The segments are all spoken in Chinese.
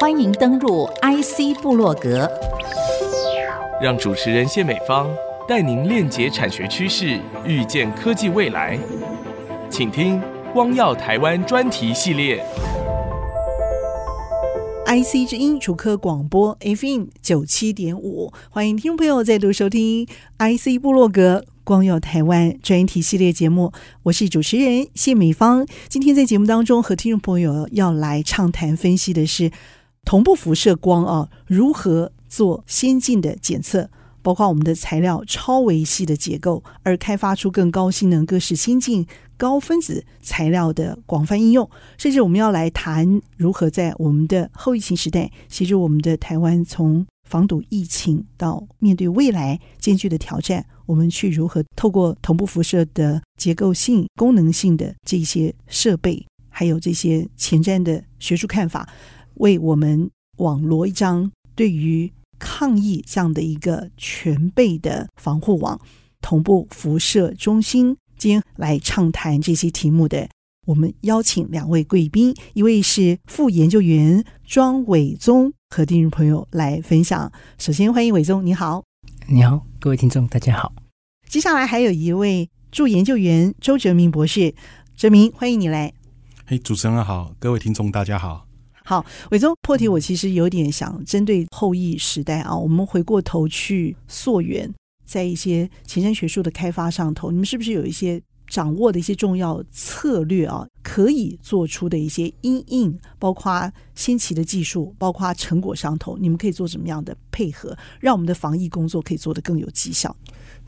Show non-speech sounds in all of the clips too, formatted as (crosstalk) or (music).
欢迎登入 IC 部落格，让主持人谢美芳带您链接产学趋势，预见科技未来。请听“光耀台湾”专题系列。IC 之音主科广播 FM 九七点五，欢迎听众朋友再度收听 IC 部落格“光耀台湾”专题系列节目。我是主持人谢美芳。今天在节目当中和听众朋友要来畅谈分析的是同步辐射光啊，如何做先进的检测。包括我们的材料超微细的结构，而开发出更高性能、各式先进高分子材料的广泛应用，甚至我们要来谈如何在我们的后疫情时代，协助我们的台湾从防堵疫情到面对未来艰巨的挑战，我们去如何透过同步辐射的结构性、功能性的这些设备，还有这些前瞻的学术看法，为我们网罗一张对于。抗疫这样的一个全备的防护网，同步辐射中心，今天来畅谈这些题目的，我们邀请两位贵宾，一位是副研究员庄伟宗，(laughs) 和听众朋友来分享。首先欢迎伟宗，你好，你好，各位听众，大家好。接下来还有一位助研究员周哲明博士，哲明，欢迎你来。嘿，主持人好，各位听众大家好。好，伟宗破题，我其实有点想针对后疫时代啊，我们回过头去溯源，在一些前瞻学术的开发上头，你们是不是有一些掌握的一些重要策略啊？可以做出的一些因应，包括先期的技术，包括成果上头，你们可以做什么样的配合，让我们的防疫工作可以做得更有绩效？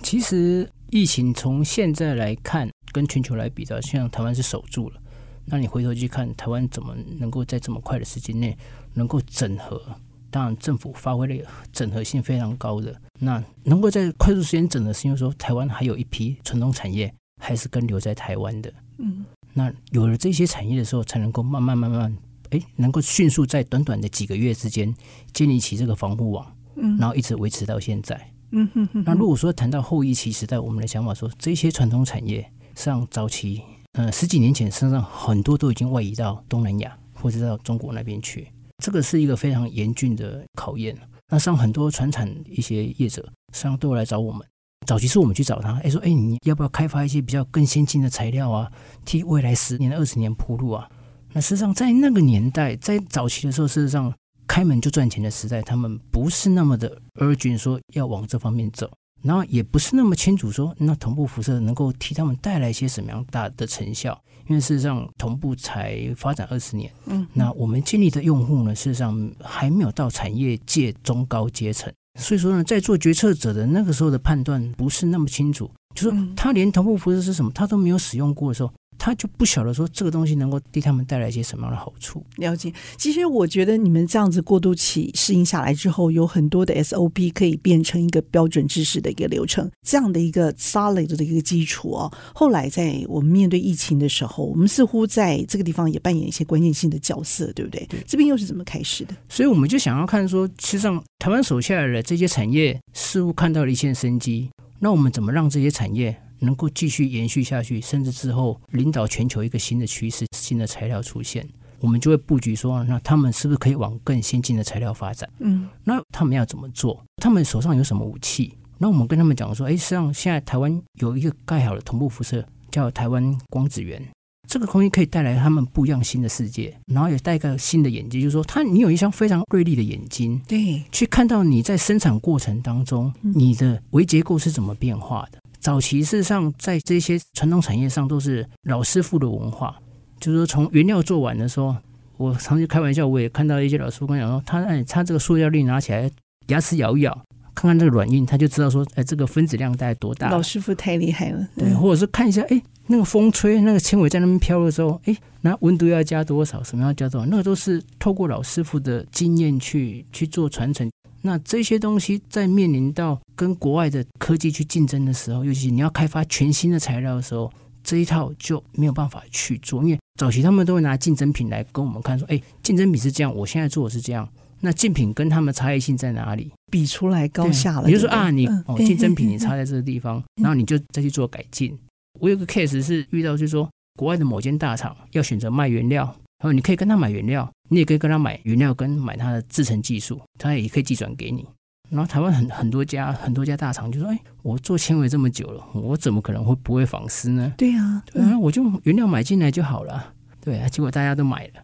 其实疫情从现在来看，跟全球来比较，像台湾是守住了。那你回头去看台湾怎么能够在这么快的时间内能够整合？当然，政府发挥了整合性非常高的。那能够在快速时间整合，是因为说台湾还有一批传统产业还是跟留在台湾的。嗯，那有了这些产业的时候，才能够慢慢慢慢，哎，能够迅速在短短的几个月之间建立起这个防护网。嗯，然后一直维持到现在。嗯哼哼。那如果说谈到后疫情时代，我们的想法说，这些传统产业上早期。呃，十几年前，身上很多都已经外移到东南亚或者到中国那边去，这个是一个非常严峻的考验。那像很多传产一些业者，实际上都来找我们。早期是我们去找他，哎，说，哎，你要不要开发一些比较更先进的材料啊，替未来十年、二十年铺路啊？那事实际上在那个年代，在早期的时候，事实上开门就赚钱的时代，他们不是那么的 urgent 说要往这方面走。然后也不是那么清楚说，那同步辐射能够替他们带来一些什么样大的成效？因为事实上，同步才发展二十年，嗯，那我们建立的用户呢，事实上还没有到产业界中高阶层，所以说呢，在做决策者的那个时候的判断不是那么清楚，就是说他连头部辐射是什么，他都没有使用过的时候。他就不晓得说这个东西能够对他们带来一些什么样的好处。了解，其实我觉得你们这样子过渡期适应下来之后，有很多的 SOP 可以变成一个标准知识的一个流程，这样的一个 solid 的一个基础哦。后来在我们面对疫情的时候，我们似乎在这个地方也扮演一些关键性的角色，对不对？对，这边又是怎么开始的？所以我们就想要看说，其实际上台湾手下来的这些产业似乎看到了一线生机，那我们怎么让这些产业？能够继续延续下去，甚至之后领导全球一个新的趋势、新的材料出现，我们就会布局说，那他们是不是可以往更先进的材料发展？嗯，那他们要怎么做？他们手上有什么武器？那我们跟他们讲说，哎，实际上现在台湾有一个盖好的同步辐射，叫台湾光子源，这个空间可以带来他们不一样新的世界，然后也带一个新的眼睛，就是说，他你有一双非常锐利的眼睛，对，去看到你在生产过程当中，你的微结构是怎么变化的。早期事实上，在这些传统产业上都是老师傅的文化，就是说从原料做完的时候，我常常开玩笑，我也看到一些老师傅跟我讲说，他哎，他这个塑料粒拿起来，牙齿咬一咬，看看这个软硬，他就知道说，哎，这个分子量大概多大。老师傅太厉害了，对，或者是看一下，哎，那个风吹，那个纤维在那边飘的时候，哎，那温度要加多少，什么要加多少，那个都是透过老师傅的经验去去做传承。那这些东西在面临到跟国外的科技去竞争的时候，尤其你要开发全新的材料的时候，这一套就没有办法去做。因为早期他们都会拿竞争品来跟我们看，说：“哎，竞争品是这样，我现在做的是这样。那竞品跟他们差异性在哪里？比出来高下了。比如说啊，你哦，(laughs) 竞争品你差在这个地方，然后你就再去做改进。我有个 case 是遇到，就是说国外的某间大厂要选择卖原料，然后你可以跟他买原料，你也可以跟他买原料跟买他的制成技术，他也可以寄转给你。然后台湾很很多家很多家大厂就说：“哎，我做纤维这么久了，我怎么可能会不会纺丝呢？”对啊，对啊，我就原料买进来就好了。对啊，结果大家都买了，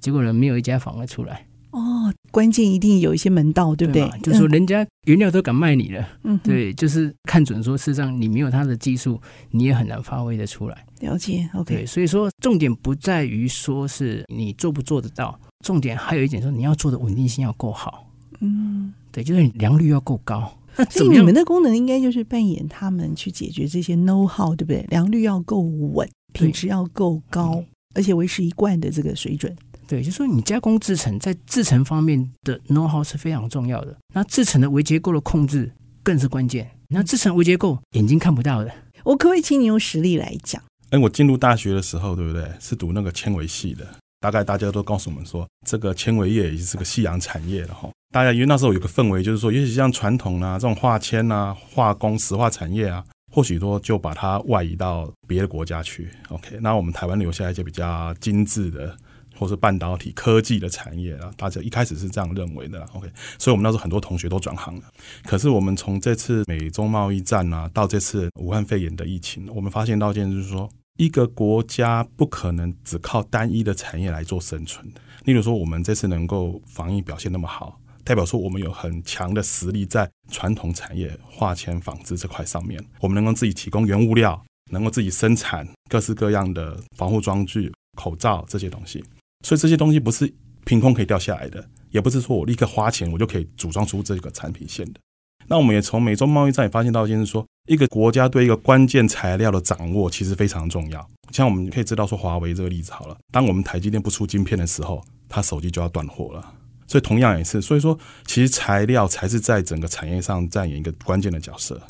结果呢，没有一家纺得出来。哦，关键一定有一些门道，对不对？对就是说人家原料都敢卖你了，嗯，对，就是看准说，事实上你没有他的技术，你也很难发挥的出来。了解，OK。对，所以说重点不在于说是你做不做得到，重点还有一点说你要做的稳定性要够好。嗯，对，就是你良率要够高。那所以你们的功能应该就是扮演他们去解决这些 know how，对不对？良率要够稳，品质要够高，嗯、而且维持一贯的这个水准。对，就是说你加工制成在制成方面的 know how 是非常重要的。那制成的微结构的控制更是关键。那制成微结构眼睛看不到的，我可不可以请你用实例来讲？哎，我进入大学的时候，对不对？是读那个纤维系的。大概大家都告诉我们说，这个纤维业也是个夕阳产业了哈。大家因为那时候有个氛围，就是说，也许像传统啊这种化纤啊、化工、石化产业啊，或许说就把它外移到别的国家去。OK，那我们台湾留下一些比较精致的。或是半导体科技的产业啊，大家一开始是这样认为的啦。OK，所以我们那时候很多同学都转行了。可是我们从这次美中贸易战啊，到这次武汉肺炎的疫情，我们发现到一件就是说，一个国家不可能只靠单一的产业来做生存。例如说，我们这次能够防疫表现那么好，代表说我们有很强的实力在传统产业化纤纺织这块上面，我们能够自己提供原物料，能够自己生产各式各样的防护装具、口罩这些东西。所以这些东西不是凭空可以掉下来的，也不是说我立刻花钱我就可以组装出这个产品线的。那我们也从美洲贸易战也发现到一件事，说一个国家对一个关键材料的掌握其实非常重要。像我们可以知道说华为这个例子好了，当我们台积电不出晶片的时候，它手机就要断货了。所以同样也是，所以说其实材料才是在整个产业上扮演一个关键的角色。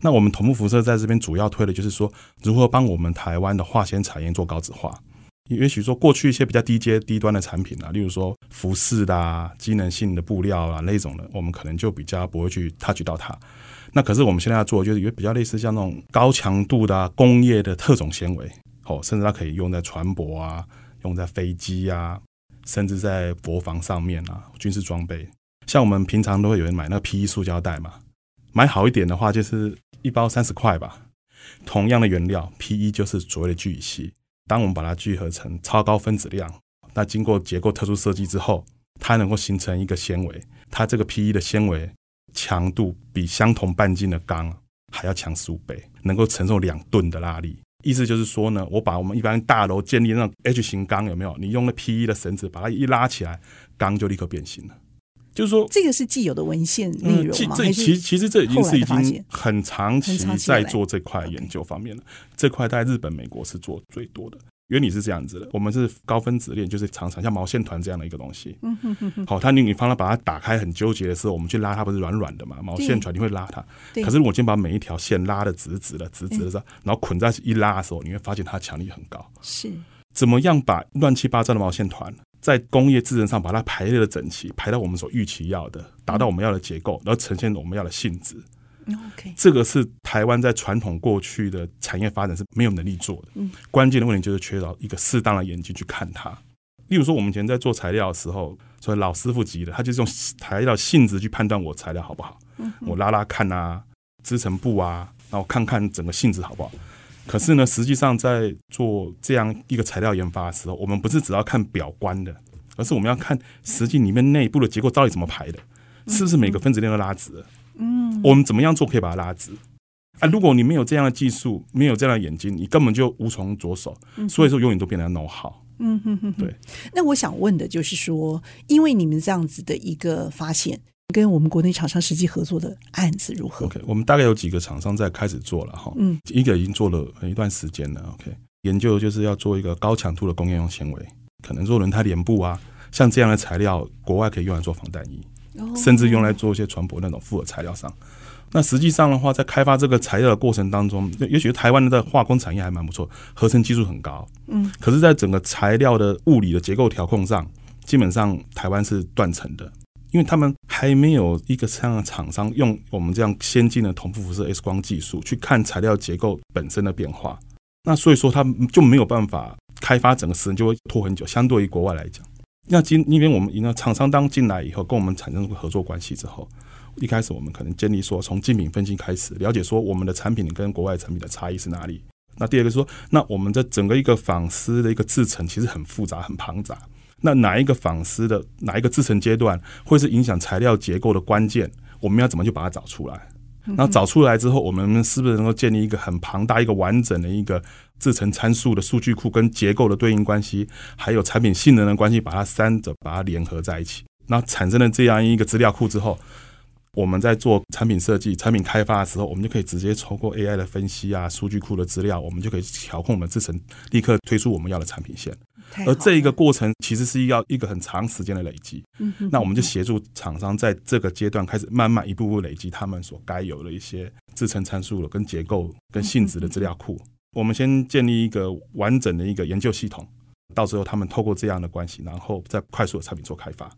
那我们同步辐射在这边主要推的就是说，如何帮我们台湾的化纤产业做高质化。也许说过去一些比较低阶、低端的产品啊，例如说服饰的啊、机能性的布料啊那种的，我们可能就比较不会去 touch 到它。那可是我们现在要做，就是有比较类似像那种高强度的、啊、工业的特种纤维，哦，甚至它可以用在船舶啊、用在飞机啊，甚至在国防上面啊、军事装备。像我们平常都会有人买那个 PE 塑胶袋嘛，买好一点的话就是一包三十块吧。同样的原料，PE 就是所谓的聚乙烯。当我们把它聚合成超高分子量，那经过结构特殊设计之后，它能够形成一个纤维。它这个 PE 的纤维强度比相同半径的钢还要强十五倍，能够承受两吨的拉力。意思就是说呢，我把我们一般大楼建立那种 H 型钢有没有？你用了 PE 的绳子把它一拉起来，钢就立刻变形了。就是说，这个是既有的文献内容吗？这其其实这已经是已经很长期在做这块研究方面了。这块在日本、美国是做最多的。原理是这样子的：我们是高分子链，就是常常像毛线团这样的一个东西。嗯哼哼哼。好，它你你放它把它打开很纠结的时候，我们去拉它不是软软的嘛？毛线团你会拉它。可是我今天把每一条线拉的直直的、直直的然后捆在一起一拉的时候，你会发现它强力很高。是。怎么样把乱七八糟的毛线团？在工业制程上把它排列的整齐，排到我们所预期要的，达到我们要的结构，然后呈现我们要的性质。OK，这个是台湾在传统过去的产业发展是没有能力做的。嗯，关键的问题就是缺少一个适当的眼睛去看它。例如说，我们以前在做材料的时候，所以老师傅级的，他就是用材料性质去判断我材料好不好。嗯，我拉拉看啊，织成布啊，然后看看整个性质好不好。可是呢，实际上在做这样一个材料研发的时候，我们不是只要看表观的，而是我们要看实际里面内部的结构到底怎么排的，是不是每个分子链都拉直了？嗯，我们怎么样做可以把它拉直？啊，如果你没有这样的技术，没有这样的眼睛，你根本就无从着手。所以说，永远都变成 know how。嗯哼哼，对。那我想问的就是说，因为你们这样子的一个发现。跟我们国内厂商实际合作的案子如何？OK，我们大概有几个厂商在开始做了哈，嗯，一个已经做了一段时间了。OK，研究就是要做一个高强度的工业用纤维，可能做轮胎帘布啊，像这样的材料，国外可以用来做防弹衣，甚至用来做一些船舶那种复合材料上。那实际上的话，在开发这个材料的过程当中，也许台湾的化工产业还蛮不错，合成技术很高，嗯，可是，在整个材料的物理的结构调控上，基本上台湾是断层的。因为他们还没有一个这样的厂商用我们这样先进的同步辐射 X 光技术去看材料结构本身的变化，那所以说他就没有办法开发整个时间就会拖很久，相对于国外来讲。那今因为我们那厂商当进来以后，跟我们产生合作关系之后，一开始我们可能建立说，从竞品分析开始了解说我们的产品跟国外产品的差异是哪里。那第二个说，那我们的整个一个纺丝的一个制程其实很复杂很庞杂，那哪一个纺丝的哪一个制程阶段会是影响材料结构的关键？我们要怎么去把它找出来？然后找出来之后，我们是不是能够建立一个很庞大、一个完整的一个制成参数的数据库，跟结构的对应关系，还有产品性能的关系，把它三者把它联合在一起，那产生了这样一个资料库之后，我们在做产品设计、产品开发的时候，我们就可以直接透过 AI 的分析啊、数据库的资料，我们就可以调控我们制成，立刻推出我们要的产品线。而这一个过程其实是要一个很长时间的累积，那我们就协助厂商在这个阶段开始慢慢一步步累积他们所该有的一些制程参数了、跟结构、跟性质的资料库。我们先建立一个完整的一个研究系统，到时候他们透过这样的关系，然后再快速的产品做开发。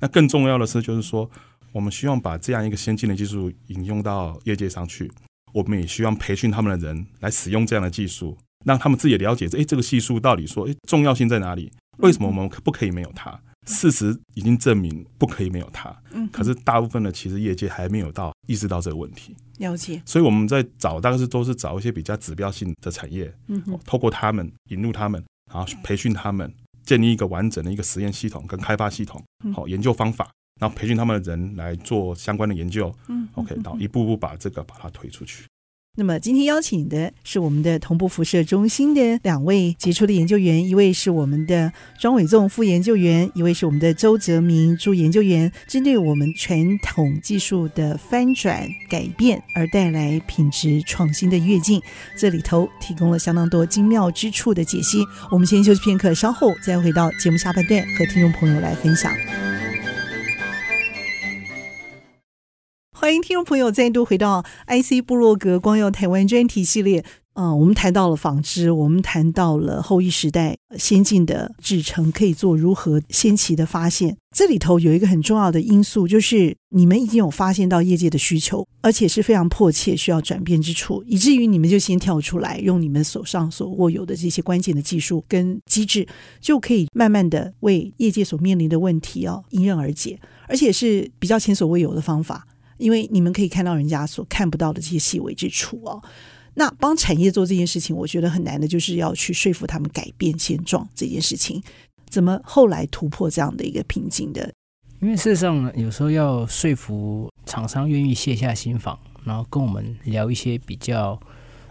那更重要的是，就是说我们希望把这样一个先进的技术引用到业界上去，我们也希望培训他们的人来使用这样的技术。让他们自己了解，诶，这个系数到底说，诶，重要性在哪里？为什么我们不可以没有它？事实已经证明不可以没有它。嗯，可是大部分的其实业界还没有到意识到这个问题。了解。所以我们在找，大概是都是找一些比较指标性的产业，嗯，透过他们引入他们，然后培训他们，建立一个完整的一个实验系统跟开发系统，好研究方法，然后培训他们的人来做相关的研究。嗯，OK，然后一步步把这个把它推出去。那么今天邀请的是我们的同步辐射中心的两位杰出的研究员，一位是我们的庄伟纵副研究员，一位是我们的周泽明助研究员。针对我们传统技术的翻转改变而带来品质创新的跃进，这里头提供了相当多精妙之处的解析。我们先休息片刻，稍后再回到节目下半段，和听众朋友来分享。欢迎听众朋友再度回到 IC 部落格光耀台湾专题系列。嗯、我们谈到了纺织，我们谈到了后疫时代先进的制程可以做如何先期的发现。这里头有一个很重要的因素，就是你们已经有发现到业界的需求，而且是非常迫切需要转变之处，以至于你们就先跳出来，用你们手上所握有的这些关键的技术跟机制，就可以慢慢的为业界所面临的问题哦迎刃而解，而且是比较前所未有的方法。因为你们可以看到人家所看不到的这些细微之处哦，那帮产业做这件事情，我觉得很难的，就是要去说服他们改变现状这件事情，怎么后来突破这样的一个瓶颈的？因为事实上呢，有时候要说服厂商愿意卸下心防，然后跟我们聊一些比较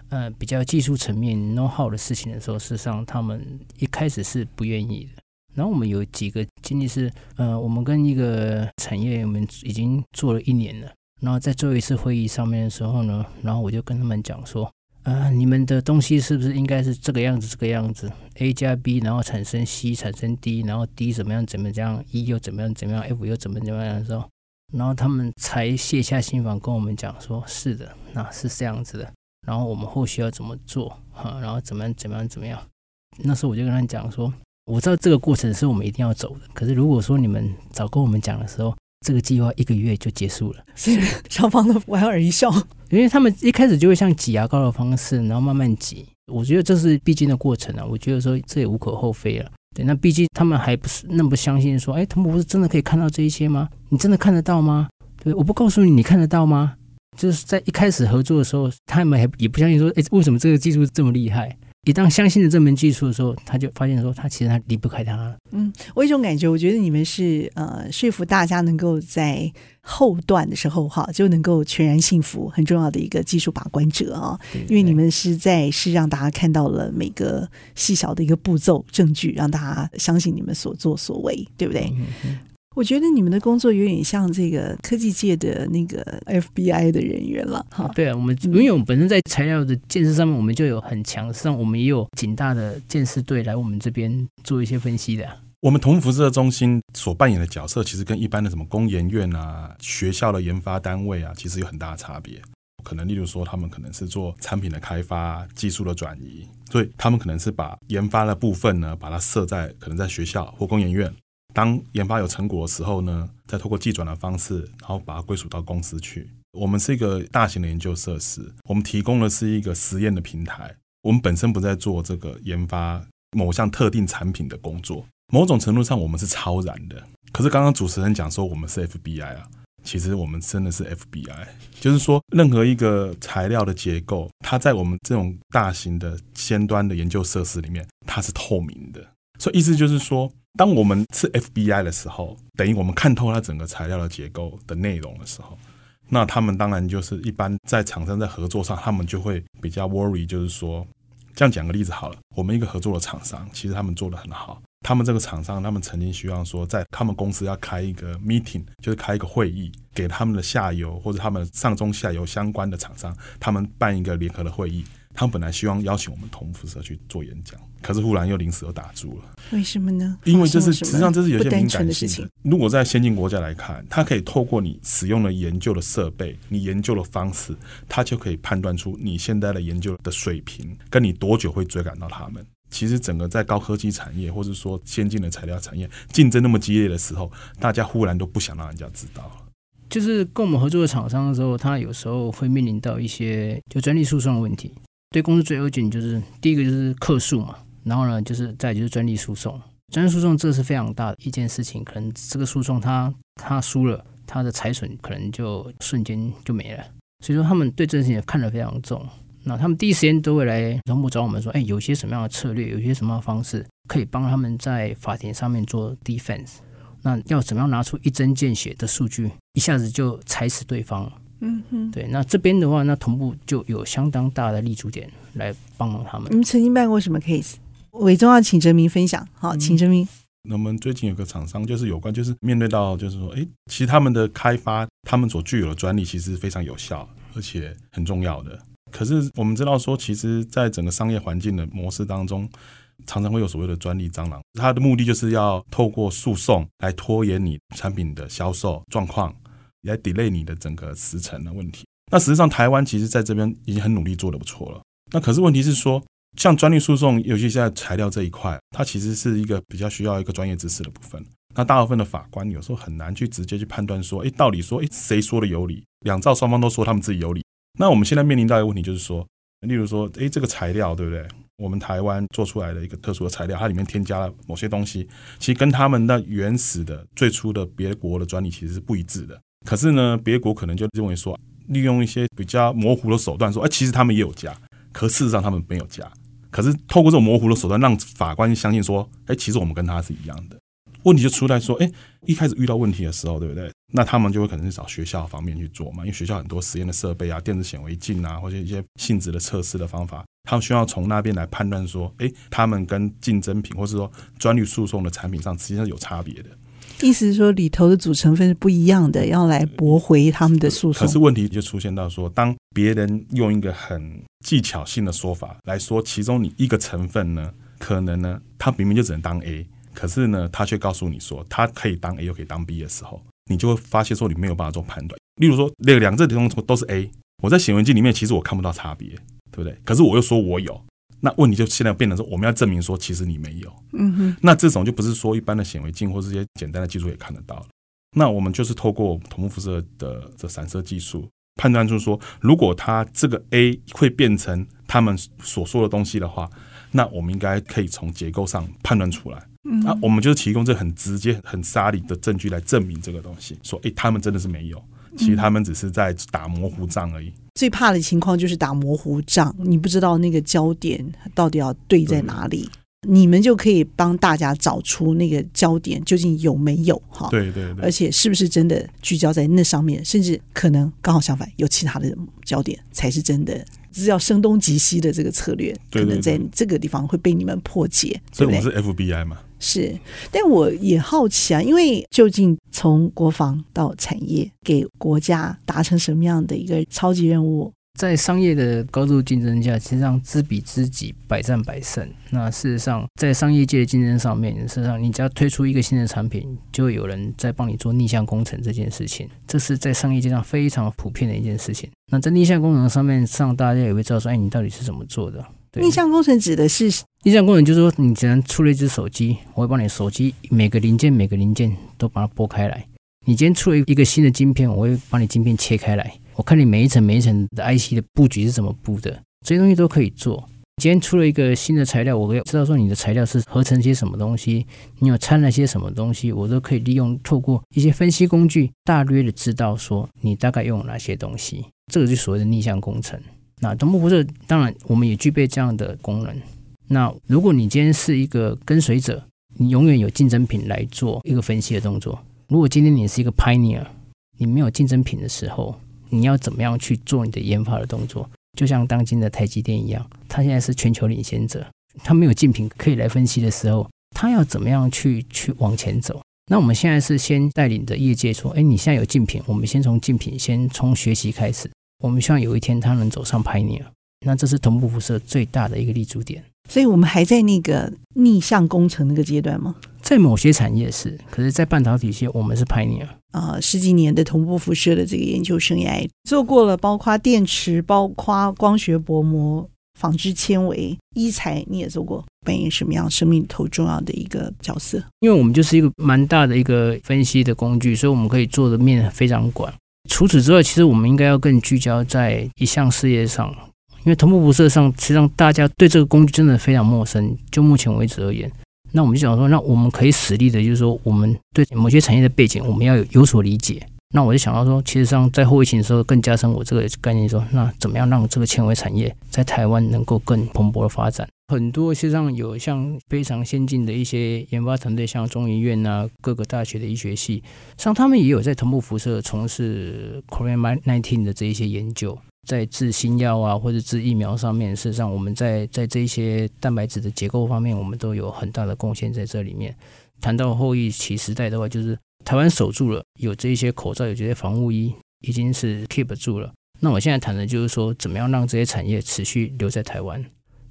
呃比较技术层面 know how 的事情的时候，事实上他们一开始是不愿意的。然后我们有几个经历是，呃，我们跟一个产业，我们已经做了一年了。然后在最后一次会议上面的时候呢，然后我就跟他们讲说，啊，你们的东西是不是应该是这个样子，这个样子，A 加 B，然后产生 C，产生 D，然后 D 怎么样，怎么样，E 又怎么样，怎么样，F 又怎么怎么样的时候，然后他们才卸下心防跟我们讲说，是的，那是这样子的。然后我们后续要怎么做，哈，然后怎么样，怎么样，怎么样。那时候我就跟他讲说，我知道这个过程是我们一定要走的，可是如果说你们早跟我们讲的时候。这个计划一个月就结束了，是 (laughs) 双方都莞尔一笑，因为他们一开始就会像挤牙膏的方式，然后慢慢挤。我觉得这是必经的过程啊，我觉得说这也无可厚非了。对，那毕竟他们还不是那么不相信，说，哎，他们不是真的可以看到这一些吗？你真的看得到吗？对，我不告诉你，你看得到吗？就是在一开始合作的时候，他们还也不相信，说，哎，为什么这个技术这么厉害？一旦相信了这门技术的时候，他就发现说，他其实他离不开他了。嗯，我有一种感觉，我觉得你们是呃说服大家能够在后段的时候哈，就能够全然信服很重要的一个技术把关者啊，对对对，因为你们是在是让大家看到了每个细小的一个步骤证据，让大家相信你们所作所为，对不对？嗯嗯我觉得你们的工作有点像这个科技界的那个 FBI 的人员了，哈。对啊，我们因为我们本身在材料的建设上面，我们就有很强，实际上我们也有警大的建设队来我们这边做一些分析的。我们同辐射中心所扮演的角色，其实跟一般的什么工研院啊、学校的研发单位啊，其实有很大的差别。可能例如说，他们可能是做产品的开发、技术的转移，所以他们可能是把研发的部分呢，把它设在可能在学校或工研院。当研发有成果的时候呢，再透过计转的方式，然后把它归属到公司去。我们是一个大型的研究设施，我们提供的是一个实验的平台。我们本身不在做这个研发某项特定产品的工作。某种程度上，我们是超然的。可是刚刚主持人讲说我们是 FBI 啊，其实我们真的是 FBI，就是说任何一个材料的结构，它在我们这种大型的尖端的研究设施里面，它是透明的。所以意思就是说，当我们是 FBI 的时候，等于我们看透它整个材料的结构的内容的时候，那他们当然就是一般在厂商在合作上，他们就会比较 worry，就是说，这样讲个例子好了，我们一个合作的厂商，其实他们做得很好。他们这个厂商，他们曾经希望说，在他们公司要开一个 meeting，就是开一个会议，给他们的下游或者他们上中下游相关的厂商，他们办一个联合的会议。他们本来希望邀请我们同辐射去做演讲，可是忽然又临时又打住了。为什么呢？因为这是实际上这是有些敏感性的。的如果在先进国家来看，它可以透过你使用的研究的设备，你研究的方式，它就可以判断出你现在的研究的水平，跟你多久会追赶到他们。其实整个在高科技产业，或者说先进的材料产业竞争那么激烈的时候，大家忽然都不想让人家知道了。就是跟我们合作的厂商的时候，他有时候会面临到一些就专利诉讼的问题。对公司最要紧就是第一个就是客诉嘛，然后呢就是再就是专利诉讼。专利诉讼这是非常大的一件事情，可能这个诉讼他他输了，他的财损可能就瞬间就没了。所以说他们对这件事情看得非常重。那他们第一时间都会来总部找我们说，哎，有些什么样的策略，有些什么样的方式可以帮他们在法庭上面做 defense。那要怎么样拿出一针见血的数据，一下子就踩死对方？嗯哼，对。那这边的话，那同步就有相当大的立足点来帮忙他们。你们曾经办过什么 case？伟忠要请哲明分享。好，请哲明。那我们最近有个厂商，就是有关，就是面对到，就是说，哎，其实他们的开发，他们所具有的专利，其实是非常有效，而且很重要的。可是我们知道说，其实，在整个商业环境的模式当中，常常会有所谓的专利蟑螂，它的目的就是要透过诉讼来拖延你产品的销售状况，来 delay 你的整个时程的问题。那实际上，台湾其实在这边已经很努力做得不错了。那可是问题是说，像专利诉讼，尤其现在材料这一块，它其实是一个比较需要一个专业知识的部分。那大部分的法官有时候很难去直接去判断说，哎，到底说，哎，谁说的有理？两造双方都说他们自己有理。那我们现在面临到一个问题，就是说，例如说，诶，这个材料对不对？我们台湾做出来的一个特殊的材料，它里面添加了某些东西，其实跟他们那原始的最初的别国的专利其实是不一致的。可是呢，别国可能就认为说，利用一些比较模糊的手段说，哎，其实他们也有加，可事实上他们没有加。可是透过这种模糊的手段，让法官相信说，哎，其实我们跟他是一样的。问题就出来说，哎，一开始遇到问题的时候，对不对？那他们就会可能是找学校方面去做嘛，因为学校很多实验的设备啊，电子显微镜啊，或者一些性质的测试的方法，他们需要从那边来判断说，哎，他们跟竞争品或是说专利诉讼的产品上实际上有差别的。意思是说，里头的组成分是不一样的，要来驳回他们的诉讼。可是问题就出现到说，当别人用一个很技巧性的说法来说，其中你一个成分呢，可能呢，它明明就只能当 A。可是呢，他却告诉你说，他可以当 A 又可以当 B 的时候，你就会发现说你没有办法做判断。例如说，那两个这东西都是 A，我在显微镜里面其实我看不到差别，对不对？可是我又说我有，那问题就现在变成说，我们要证明说其实你没有。嗯哼。那这种就不是说一般的显微镜或这些简单的技术也看得到了。那我们就是透过同步辐射的这散射技术，判断出说，如果它这个 A 会变成他们所说的东西的话，那我们应该可以从结构上判断出来。嗯，啊，我们就是提供这很直接、很沙礫的证据来证明这个东西，说，哎，他们真的是没有，其实他们只是在打模糊仗而已。最怕的情况就是打模糊仗，你不知道那个焦点到底要对在哪里，你们就可以帮大家找出那个焦点究竟有没有哈？对对对，而且是不是真的聚焦在那上面，甚至可能刚好相反，有其他的焦点才是真的。是要声东击西的这个策略，可能在这个地方会被你们破解。所以我们是 FBI 嘛？是，但我也好奇啊，因为究竟从国防到产业，给国家达成什么样的一个超级任务？在商业的高度竞争下，其实上知彼知己，百战百胜。那事实上，在商业界的竞争上面，事实上你只要推出一个新的产品，就有人在帮你做逆向工程这件事情。这是在商业界上非常普遍的一件事情。那在逆向工程上面上，大家也会知道说，哎，你到底是怎么做的？逆向工程指的是逆向工程，就是说你只能出了一只手机，我会帮你手机每个零件每个零件都把它剥开来。你今天出了一个新的晶片，我会把你晶片切开来。我看你每一层每一层的 IC 的布局是怎么布的，这些东西都可以做。今天出了一个新的材料，我可以知道说你的材料是合成些什么东西，你有掺了些什么东西，我都可以利用透过一些分析工具，大略的知道说你大概用了哪些东西。这个就是所谓的逆向工程。那同步辐射当然我们也具备这样的功能。那如果你今天是一个跟随者，你永远有竞争品来做一个分析的动作。如果今天你是一个 pioneer，你没有竞争品的时候，你要怎么样去做你的研发的动作？就像当今的台积电一样，它现在是全球领先者，它没有竞品可以来分析的时候，它要怎么样去去往前走？那我们现在是先带领着业界说，哎，你现在有竞品，我们先从竞品，先从学习开始。我们希望有一天它能走上 Pioneer，那这是同步辐射最大的一个立足点。所以我们还在那个逆向工程那个阶段吗？在某些产业是，可是，在半导体系，我们是 Pioneer。啊、呃，十几年的同步辐射的这个研究生涯，做过了包括电池、包括光学薄膜、纺织纤维、医材，你也做过，扮演什么样生命里头重要的一个角色？因为我们就是一个蛮大的一个分析的工具，所以我们可以做的面非常广。除此之外，其实我们应该要更聚焦在一项事业上，因为同步辐射上，实际上大家对这个工具真的非常陌生。就目前为止而言。那我们就想说，那我们可以实力的，就是说，我们对某些产业的背景，我们要有有所理解。那我就想到说，其实上在后疫情的时候，更加深我这个概念说，那怎么样让这个纤维产业在台湾能够更蓬勃的发展？很多实际上有像非常先进的一些研发团队，像中医院啊，各个大学的医学系，像他们也有在同步辐射从事 COVID-19 的这一些研究。在制新药啊，或者制疫苗上面，事实上我们在在这些蛋白质的结构方面，我们都有很大的贡献在这里面。谈到后疫情时代的话，就是台湾守住了，有这些口罩，有这些防护衣，已经是 keep 住了。那我现在谈的就是说，怎么样让这些产业持续留在台湾？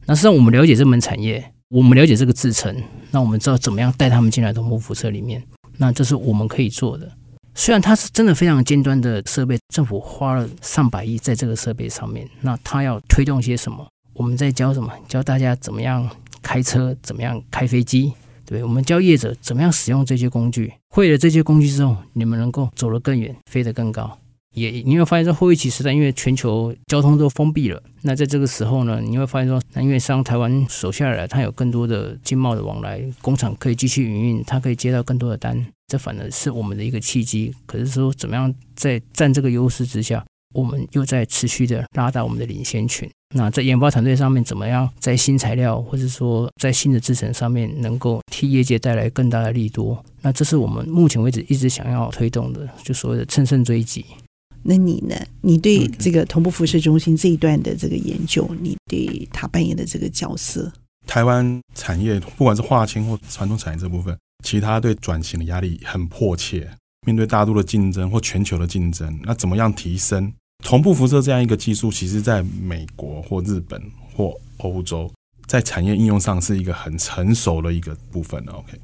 那实际上我们了解这门产业，我们了解这个制程，那我们知道怎么样带他们进来同步辐射里面，那这是我们可以做的。虽然它是真的非常尖端的设备，政府花了上百亿在这个设备上面，那它要推动些什么？我们在教什么？教大家怎么样开车，怎么样开飞机，对？我们教业者怎么样使用这些工具。会了这些工具之后，你们能够走得更远，飞得更高。也你会发现，在后疫情时代，因为全球交通都封闭了，那在这个时候呢，你会发现说，那因为像台湾守下来，它有更多的经贸的往来，工厂可以继续营运，它可以接到更多的单，这反而是我们的一个契机。可是说，怎么样在占这个优势之下，我们又在持续的拉大我们的领先群。那在研发团队上面，怎么样在新材料或者说在新的制程上面，能够替业界带来更大的利多？那这是我们目前为止一直想要推动的，就所谓的乘胜追击。那你呢？你对这个同步辐射中心这一段的这个研究，你对他扮演的这个角色？台湾产业不管是化纤或传统产业这部分，其他对转型的压力很迫切。面对大陆的竞争或全球的竞争，那怎么样提升同步辐射这样一个技术？其实在美国或日本或欧洲，在产业应用上是一个很成熟的一个部分。OK，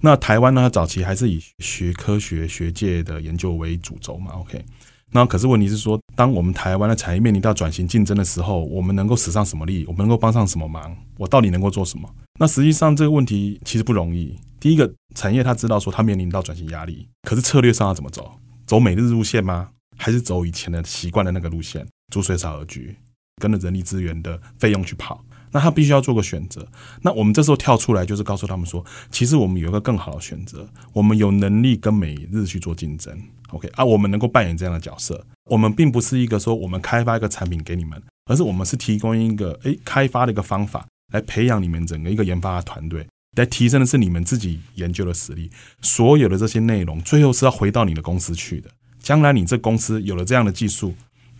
那台湾呢？早期还是以学科学学界的研究为主轴嘛。OK。那可是问题是说，当我们台湾的产业面临到转型竞争的时候，我们能够使上什么力？我们能够帮上什么忙？我到底能够做什么？那实际上这个问题其实不容易。第一个，产业他知道说他面临到转型压力，可是策略上要怎么走？走美日路线吗？还是走以前的习惯的那个路线，逐水草而居，跟着人力资源的费用去跑？那他必须要做个选择。那我们这时候跳出来，就是告诉他们说，其实我们有一个更好的选择，我们有能力跟美日去做竞争。OK 啊，我们能够扮演这样的角色，我们并不是一个说我们开发一个产品给你们，而是我们是提供一个诶开发的一个方法，来培养你们整个一个研发的团队，来提升的是你们自己研究的实力。所有的这些内容，最后是要回到你的公司去的。将来你这公司有了这样的技术，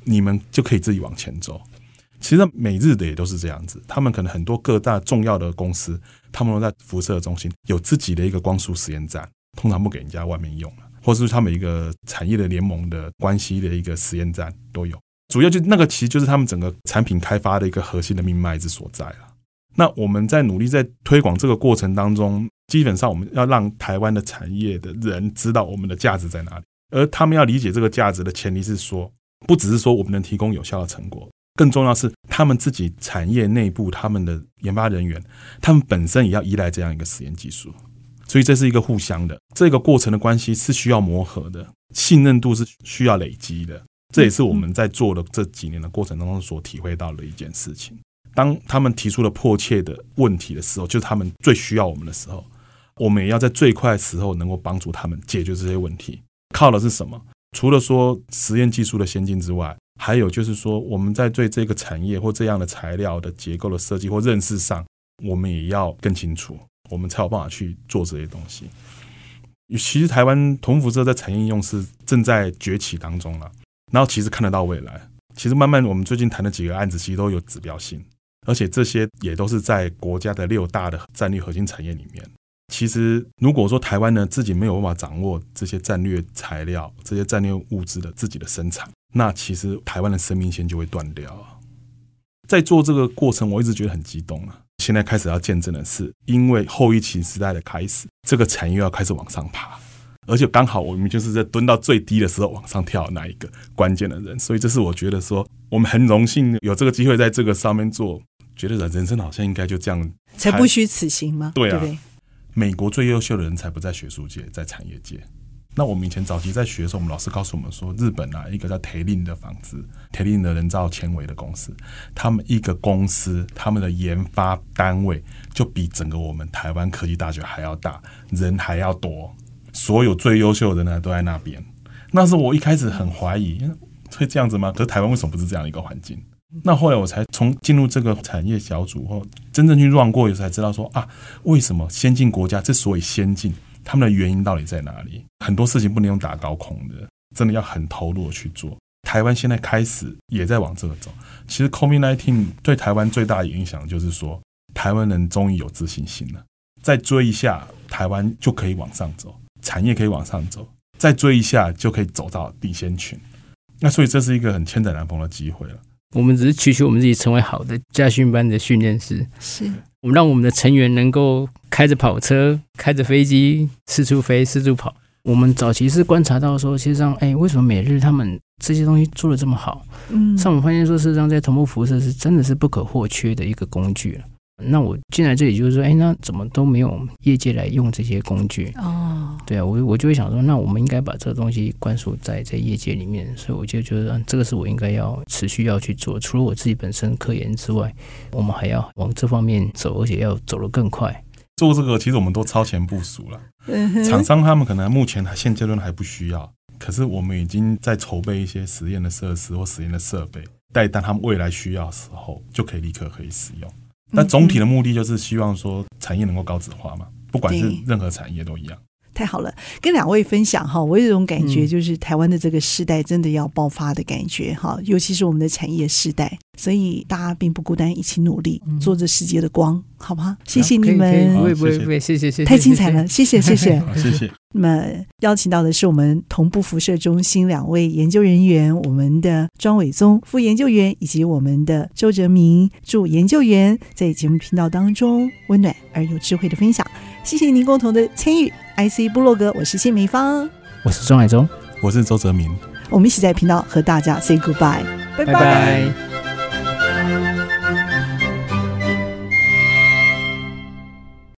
你们就可以自己往前走。其实美日的也都是这样子，他们可能很多各大重要的公司，他们都在辐射中心有自己的一个光束实验站，通常不给人家外面用了。或是他们一个产业的联盟的关系的一个实验站都有，主要就那个其实就是他们整个产品开发的一个核心的命脉之所在了。那我们在努力在推广这个过程当中，基本上我们要让台湾的产业的人知道我们的价值在哪里，而他们要理解这个价值的前提是说，不只是说我们能提供有效的成果，更重要是他们自己产业内部他们的研发人员，他们本身也要依赖这样一个实验技术。所以这是一个互相的，这个过程的关系是需要磨合的，信任度是需要累积的。这也是我们在做的这几年的过程当中所体会到的一件事情。当他们提出了迫切的问题的时候，就是他们最需要我们的时候，我们也要在最快的时候能够帮助他们解决这些问题。靠的是什么？除了说实验技术的先进之外，还有就是说我们在对这个产业或这样的材料的结构的设计或认识上，我们也要更清楚，我们才有办法去做这些东西。其实台湾同辐射在产业应用是正在崛起当中了，然后其实看得到未来。其实慢慢我们最近谈的几个案子，其实都有指标性，而且这些也都是在国家的六大的战略核心产业里面。其实如果说台湾呢自己没有办法掌握这些战略材料、这些战略物资的自己的生产，那其实台湾的生命线就会断掉。在做这个过程，我一直觉得很激动啊。现在开始要见证的是，因为后疫情时代的开始，这个产业要开始往上爬，而且刚好我们就是在蹲到最低的时候往上跳的那一个关键的人，所以这是我觉得说我们很荣幸有这个机会在这个上面做，觉得人人生好像应该就这样，才不虚此行吗？对啊，美国最优秀的人才不在学术界，在产业界。那我们以前早期在学的时候，我们老师告诉我们说，日本啊，一个叫铁林的房子，铁林的人造纤维的公司，他们一个公司，他们的研发单位就比整个我们台湾科技大学还要大，人还要多，所有最优秀的人呢都在那边。那是我一开始很怀疑，会这样子吗？可是台湾为什么不是这样一个环境？那后来我才从进入这个产业小组后，真正去 run 过，才知道说啊，为什么先进国家之所以先进？他们的原因到底在哪里？很多事情不能用打高空的，真的要很投入的去做。台湾现在开始也在往这个走。其实 COVID-19 对台湾最大的影响就是说，台湾人终于有自信心了。再追一下，台湾就可以往上走，产业可以往上走。再追一下，就可以走到领先群。那所以这是一个很千载难逢的机会了。我们只是祈求我们自己成为好的家训班的训练师。是。我们让我们的成员能够开着跑车、开着飞机四处飞、四处跑。我们早期是观察到说，其实上，哎，为什么每日他们这些东西做的这么好？嗯，上我们发现说，事实上，在同步辐射是真的是不可或缺的一个工具。那我进来这里就是说，哎，那怎么都没有业界来用这些工具？哦，对啊，我我就会想说，那我们应该把这个东西灌输在在业界里面，所以我就觉得这个是我应该要持续要去做。除了我自己本身科研之外，我们还要往这方面走，而且要走得更快。做这个其实我们都超前部署了，厂商他们可能目前现阶段还不需要，可是我们已经在筹备一些实验的设施或实验的设备，待当他们未来需要的时候，就可以立刻可以使用。那总体的目的就是希望说产业能够高质化嘛，不管是任何产业都一样。太好了，跟两位分享哈，我有一种感觉，就是台湾的这个世代真的要爆发的感觉哈，尤其是我们的产业世代，所以大家并不孤单，一起努力，做着世界的光，好不好？谢谢你们，不会不会不会，谢谢谢谢，太精彩了，谢谢。谢谢谢谢。那么邀请到的是我们同步辐射中心两位研究人员，我们的庄伟宗副研究员以及我们的周哲明助研究员，在节目频道当中温暖而有智慧的分享。谢谢您共同的参与，IC 部落格，我是谢美芳，我是庄伟宗，我是周哲明，我们一起在频道和大家 say goodbye，拜拜。拜拜。